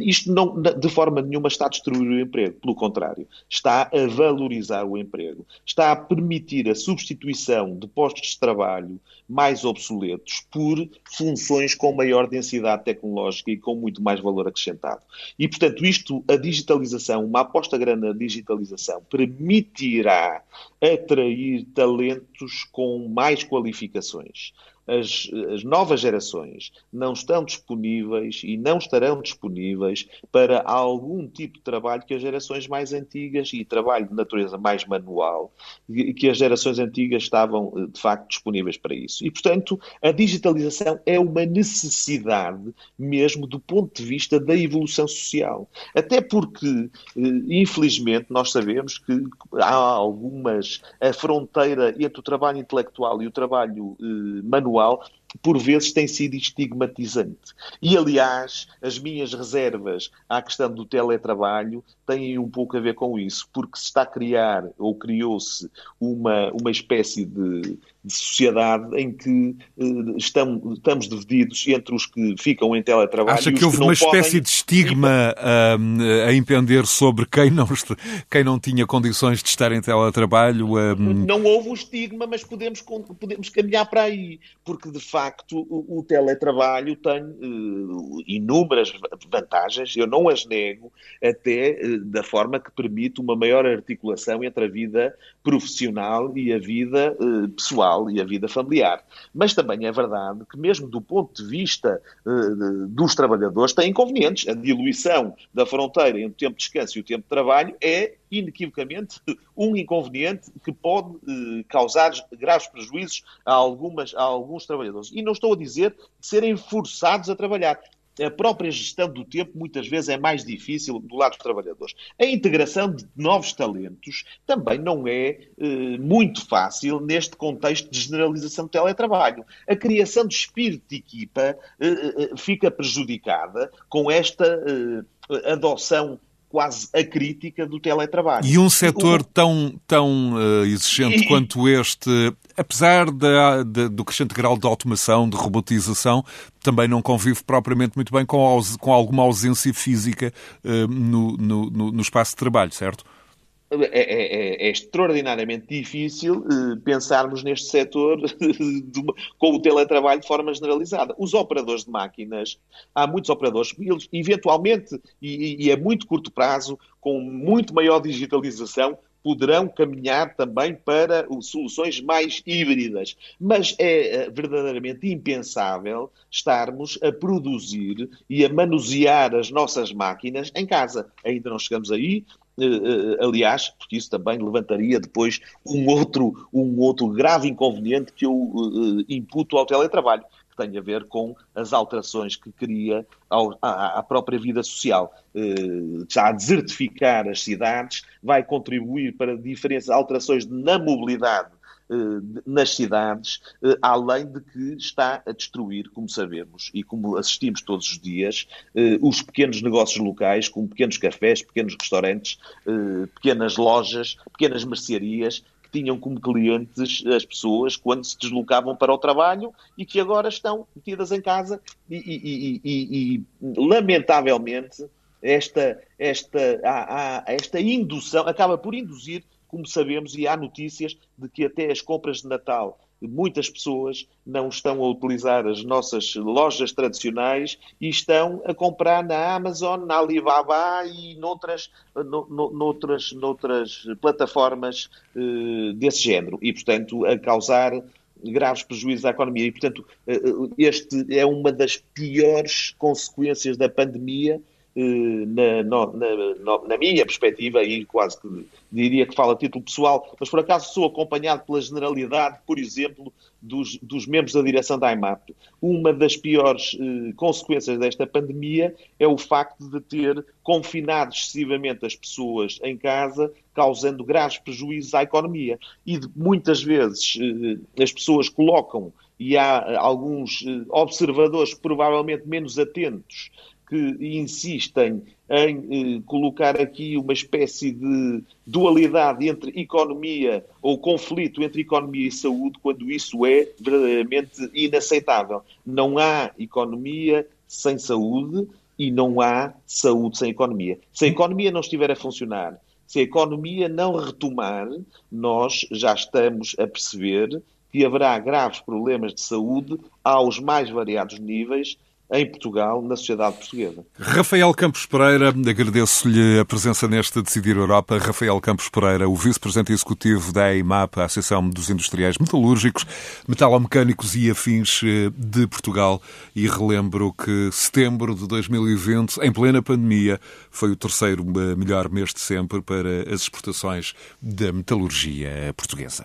Isto não, de forma nenhuma está a destruir o emprego, pelo contrário, está a valorizar o emprego, está a permitir a substituição de postos trabalho mais obsoletos por funções com maior densidade tecnológica e com muito mais valor acrescentado. E, portanto, isto, a digitalização, uma aposta grande na digitalização, permitirá atrair talentos com mais qualificações as, as, novas gerações não estão disponíveis e não estarão disponíveis para algum tipo de trabalho que as gerações mais antigas e trabalho de natureza mais manual, que as gerações antigas estavam de facto disponíveis para isso. E, portanto, a digitalização é uma necessidade mesmo do ponto de vista da evolução social. Até porque, eh, infelizmente, nós sabemos que há algumas. a fronteira entre o trabalho intelectual e o trabalho eh, manual manual por vezes tem sido estigmatizante. E, aliás, as minhas reservas à questão do teletrabalho têm um pouco a ver com isso, porque se está a criar, ou criou-se, uma, uma espécie de, de sociedade em que uh, estamos, estamos divididos entre os que ficam em teletrabalho Acha que houve que uma espécie podem... de estigma uh, a impender sobre quem não, quem não tinha condições de estar em teletrabalho? Uh... Não houve o estigma, mas podemos, podemos caminhar para aí, porque de facto o, o teletrabalho tem uh, inúmeras vantagens, eu não as nego, até da forma que permite uma maior articulação entre a vida profissional e a vida pessoal pessoal e a vida familiar. Mas também é verdade que, mesmo do ponto de vista uh, dos trabalhadores, tem inconvenientes. A diluição da fronteira entre o tempo de descanso e o tempo de trabalho é, inequivocamente, *laughs* um inconveniente que pode uh, causar graves prejuízos a, algumas, a alguns trabalhadores. E não estou a dizer de serem forçados a trabalhar a própria gestão do tempo muitas vezes é mais difícil do lado dos trabalhadores. A integração de novos talentos também não é eh, muito fácil neste contexto de generalização do teletrabalho. A criação de espírito de equipa eh, eh, fica prejudicada com esta eh, adoção quase a crítica do teletrabalho. E um setor tão, tão uh, exigente e... quanto este, apesar da, do crescente grau de automação, de robotização, também não convive propriamente muito bem com, com alguma ausência física uh, no, no, no espaço de trabalho, certo? É, é, é, extraordinariamente difícil eh, pensarmos neste setor *laughs* com o teletrabalho de forma generalizada. Os operadores de máquinas, há muitos operadores, eles eventualmente, e, e a muito curto prazo, com muito maior digitalização, poderão caminhar também para soluções mais híbridas. Mas é eh, verdadeiramente impensável estarmos a produzir e a manusear as nossas máquinas em casa. Ainda não chegamos aí, aliás, porque isso também levantaria depois um outro, um outro grave inconveniente que eu imputo ao teletrabalho que tem a ver com as alterações que cria ao, à, à, própria vida social. Eh, já a desertificar as cidades, vai contribuir para diferentes alterações na mobilidade eh, nas cidades, eh, além de que está a destruir, como sabemos e como assistimos todos os dias, os pequenos negócios locais, como pequenos cafés, pequenos restaurantes, pequenas lojas, pequenas mercearias, tinham como clientes as pessoas quando se deslocavam para o trabalho e que agora estão metidas em casa e, e, e, e lamentavelmente esta, esta, esta indução acaba por induzir, como sabemos, e há notícias de que até as compras de Natal muitas pessoas não estão a utilizar as nossas lojas tradicionais e estão a comprar na Amazon, na Alibaba e noutras, no, no, noutras, noutras plataformas uh, desse género. E, portanto, a causar graves prejuízos à economia. E, portanto, uh, este é uma das piores consequências da pandemia eh, na, na, na, minha perspectiva, e quase que diria que falo a título pessoal, mas por acaso sou acompanhado pela generalidade, por exemplo, dos, dos membros da direção da IMAP. Uma das piores eh, consequências desta pandemia é o facto de ter confinado excessivamente as pessoas em casa, causando graves prejuízos à economia. E de, muitas vezes eh, as pessoas colocam, e há alguns eh, observadores provavelmente menos atentos, que insistem em eh, colocar aqui uma espécie de dualidade entre economia ou conflito entre economia e saúde, quando isso é verdadeiramente inaceitável. Não há economia sem saúde e não há saúde sem economia. Se a economia não estiver a funcionar, se a economia não retomar, nós já estamos a perceber que haverá graves problemas de saúde aos mais variados níveis em Portugal, na sociedade portuguesa. Rafael Campos Pereira, agradeço-lhe a presença neste Decidir Europa. Rafael Campos Pereira, o vice-presidente executivo da EIMAP, a Associação dos Industriais Metalúrgicos, Metalomecânicos e Afins eh, de Portugal. E relembro que setembro de 2020, em plena pandemia, foi o terceiro eh, melhor mês de sempre para as exportações da metalurgia portuguesa.